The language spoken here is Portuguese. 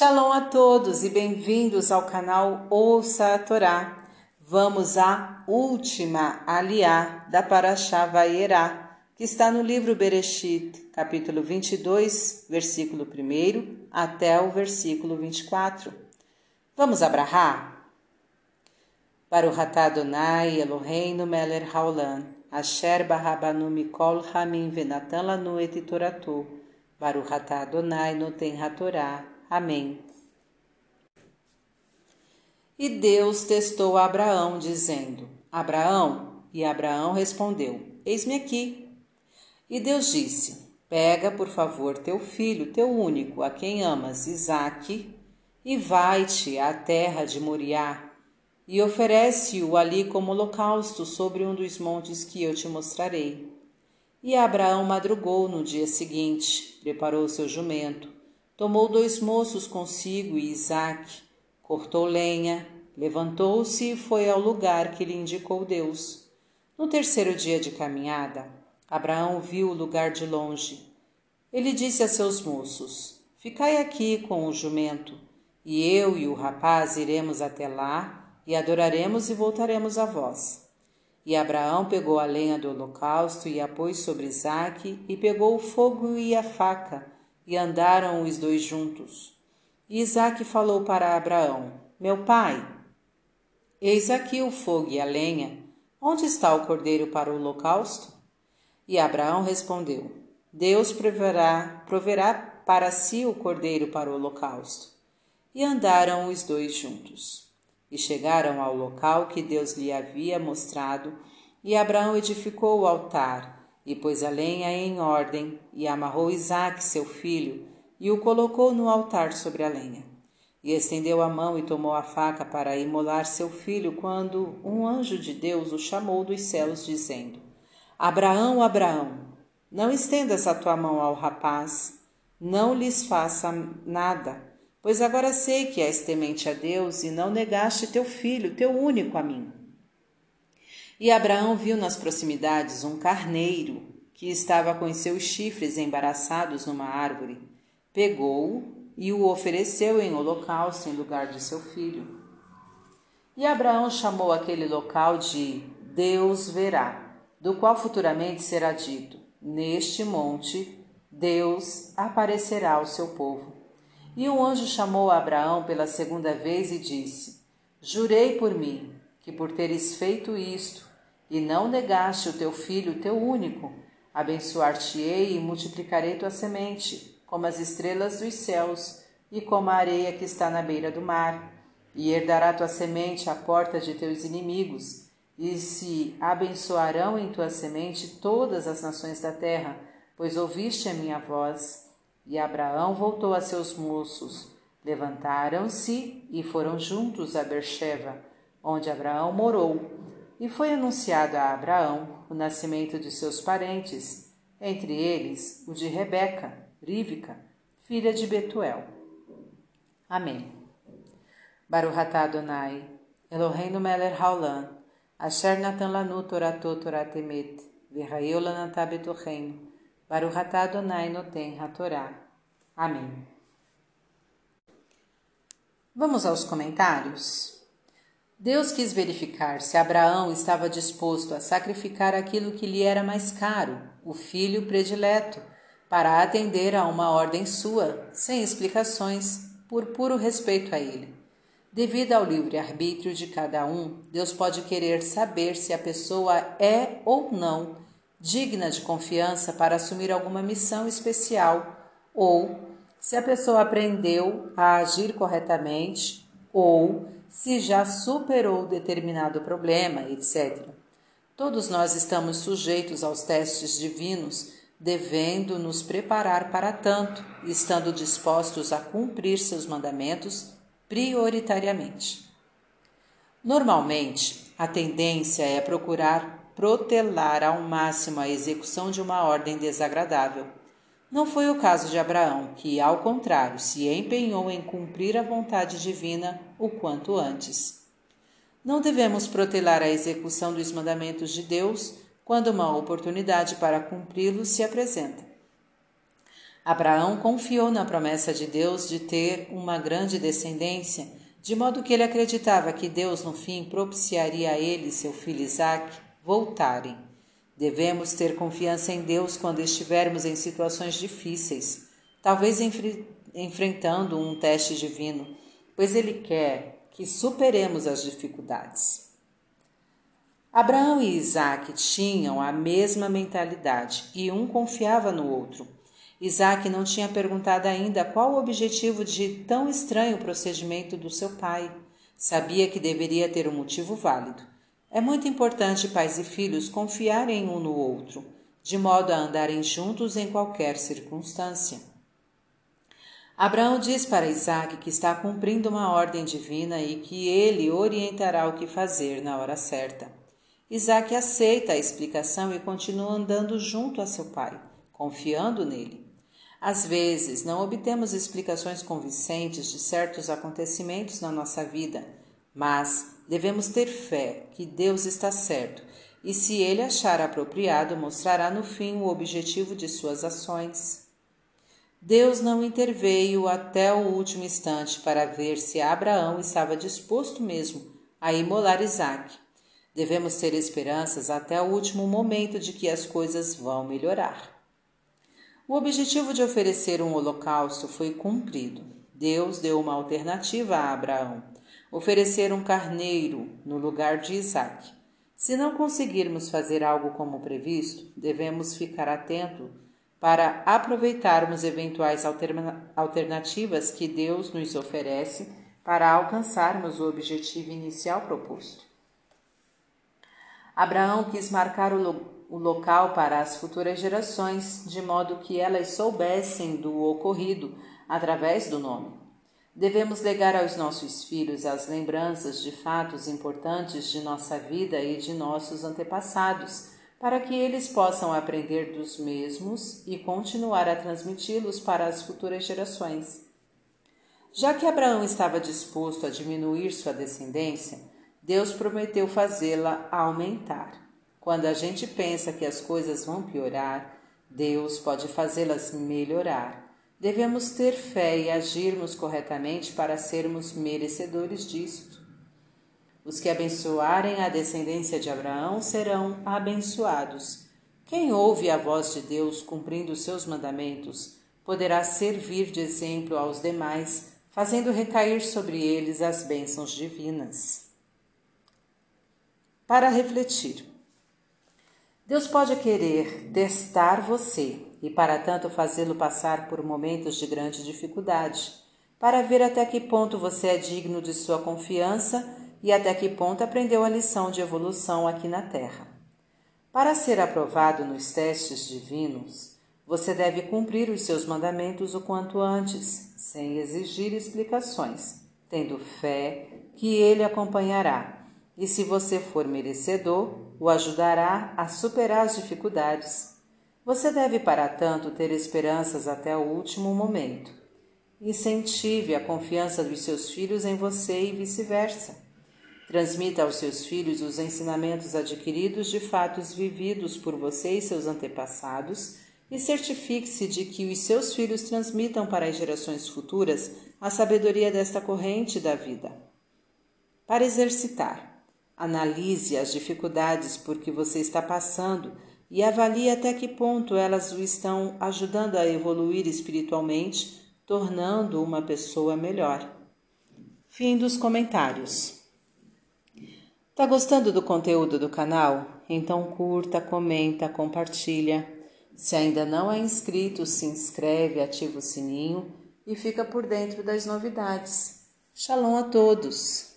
Shalom a todos e bem-vindos ao canal Ouça a Torá. Vamos à última aliá da Parashá Vayera, que está no livro Bereshit, capítulo 22, versículo 1 até o versículo 24. Vamos abrahar? Baruch atah Adonai Eloheinu melech haolam, asher barabanu mikol hamim venatan lanu et toratu, Baruch atah Adonai noten hatorá. Amém. E Deus testou Abraão, dizendo: Abraão, e Abraão respondeu: Eis-me aqui. E Deus disse: Pega, por favor, teu filho, teu único, a quem amas, Isaque, e vai-te à terra de Moriá, e oferece-o ali como holocausto sobre um dos montes que eu te mostrarei. E Abraão madrugou no dia seguinte, preparou seu jumento, tomou dois moços consigo e Isaque, cortou lenha, levantou-se e foi ao lugar que lhe indicou Deus. No terceiro dia de caminhada, Abraão viu o lugar de longe. Ele disse a seus moços: Ficai aqui com o jumento, e eu e o rapaz iremos até lá e adoraremos e voltaremos a vós. E Abraão pegou a lenha do holocausto e a pôs sobre Isaque, e pegou o fogo e a faca, e andaram os dois juntos. E Isaque falou para Abraão: Meu pai, eis aqui o fogo e a lenha. Onde está o cordeiro para o holocausto? E Abraão respondeu: Deus proverá, proverá para si o cordeiro para o holocausto. E andaram os dois juntos. E chegaram ao local que Deus lhe havia mostrado, e Abraão edificou o altar e pôs a lenha em ordem, e amarrou Isaque, seu filho, e o colocou no altar sobre a lenha. E estendeu a mão e tomou a faca para imolar seu filho, quando um anjo de Deus o chamou dos céus, dizendo: Abraão, Abraão, não estendas a tua mão ao rapaz, não lhes faça nada, pois agora sei que és temente a Deus e não negaste teu filho, teu único a mim. E Abraão viu nas proximidades um carneiro que estava com seus chifres embaraçados numa árvore. Pegou-o e o ofereceu em holocausto em lugar de seu filho. E Abraão chamou aquele local de Deus verá, do qual futuramente será dito: Neste monte Deus aparecerá ao seu povo. E o anjo chamou Abraão pela segunda vez e disse: Jurei por mim que por teres feito isto, e não negaste o teu filho, teu único, abençoar-te-ei e multiplicarei tua semente, como as estrelas dos céus e como a areia que está na beira do mar. E herdará tua semente à porta de teus inimigos, e se abençoarão em tua semente todas as nações da terra, pois ouviste a minha voz. E Abraão voltou a seus moços. Levantaram-se e foram juntos a Bercheva, onde Abraão morou e foi anunciado a Abraão o nascimento de seus parentes, entre eles o de Rebeca, Rívica, filha de Betuel. Amém. Baruch atah Adonai, Eloheinu melech haolam, asher natan lanu torato torat emet, v'rayeu lanatah betocheinu, Baruch atah Adonai noten hatorá. Amém. Vamos aos comentários? Deus quis verificar se Abraão estava disposto a sacrificar aquilo que lhe era mais caro, o filho predileto, para atender a uma ordem sua, sem explicações, por puro respeito a ele. Devido ao livre-arbítrio de cada um, Deus pode querer saber se a pessoa é ou não digna de confiança para assumir alguma missão especial, ou se a pessoa aprendeu a agir corretamente, ou se já superou determinado problema, etc. Todos nós estamos sujeitos aos testes divinos, devendo nos preparar para tanto, estando dispostos a cumprir seus mandamentos prioritariamente. Normalmente, a tendência é procurar protelar ao máximo a execução de uma ordem desagradável não foi o caso de Abraão, que, ao contrário, se empenhou em cumprir a vontade divina o quanto antes. Não devemos protelar a execução dos mandamentos de Deus quando uma oportunidade para cumpri-los se apresenta. Abraão confiou na promessa de Deus de ter uma grande descendência, de modo que ele acreditava que Deus no fim propiciaria a ele seu filho Isaque voltarem. Devemos ter confiança em Deus quando estivermos em situações difíceis, talvez enfre enfrentando um teste divino, pois Ele quer que superemos as dificuldades. Abraão e Isaac tinham a mesma mentalidade e um confiava no outro. Isaac não tinha perguntado ainda qual o objetivo de tão estranho procedimento do seu pai. Sabia que deveria ter um motivo válido. É muito importante pais e filhos confiarem um no outro, de modo a andarem juntos em qualquer circunstância. Abraão diz para Isaac que está cumprindo uma ordem divina e que ele orientará o que fazer na hora certa. Isaac aceita a explicação e continua andando junto a seu pai, confiando nele. Às vezes, não obtemos explicações convincentes de certos acontecimentos na nossa vida, mas devemos ter fé que Deus está certo e, se ele achar apropriado, mostrará no fim o objetivo de suas ações. Deus não interveio até o último instante para ver se Abraão estava disposto mesmo a imolar Isaque. Devemos ter esperanças até o último momento de que as coisas vão melhorar. O objetivo de oferecer um holocausto foi cumprido. Deus deu uma alternativa a Abraão: oferecer um carneiro no lugar de Isaac. Se não conseguirmos fazer algo como previsto, devemos ficar atento para aproveitarmos eventuais alternativas que Deus nos oferece para alcançarmos o objetivo inicial proposto. Abraão quis marcar o, lo o local para as futuras gerações, de modo que elas soubessem do ocorrido através do nome. Devemos legar aos nossos filhos as lembranças de fatos importantes de nossa vida e de nossos antepassados, para que eles possam aprender dos mesmos e continuar a transmiti-los para as futuras gerações. Já que Abraão estava disposto a diminuir sua descendência, Deus prometeu fazê-la aumentar. Quando a gente pensa que as coisas vão piorar, Deus pode fazê-las melhorar. Devemos ter fé e agirmos corretamente para sermos merecedores disto. Os que abençoarem a descendência de Abraão serão abençoados. Quem ouve a voz de Deus cumprindo os seus mandamentos poderá servir de exemplo aos demais, fazendo recair sobre eles as bênçãos divinas para refletir. Deus pode querer testar você e, para tanto, fazê-lo passar por momentos de grande dificuldade, para ver até que ponto você é digno de sua confiança e até que ponto aprendeu a lição de evolução aqui na Terra. Para ser aprovado nos testes divinos, você deve cumprir os seus mandamentos o quanto antes, sem exigir explicações, tendo fé que Ele acompanhará e, se você for merecedor, o ajudará a superar as dificuldades. Você deve, para tanto, ter esperanças até o último momento. Incentive a confiança dos seus filhos em você e vice-versa. Transmita aos seus filhos os ensinamentos adquiridos de fatos vividos por você e seus antepassados e certifique-se de que os seus filhos transmitam para as gerações futuras a sabedoria desta corrente da vida. Para exercitar, Analise as dificuldades por que você está passando e avalie até que ponto elas o estão ajudando a evoluir espiritualmente, tornando uma pessoa melhor. Fim dos comentários. Tá gostando do conteúdo do canal? Então curta, comenta, compartilha. Se ainda não é inscrito, se inscreve, ativa o sininho e fica por dentro das novidades. Shalom a todos!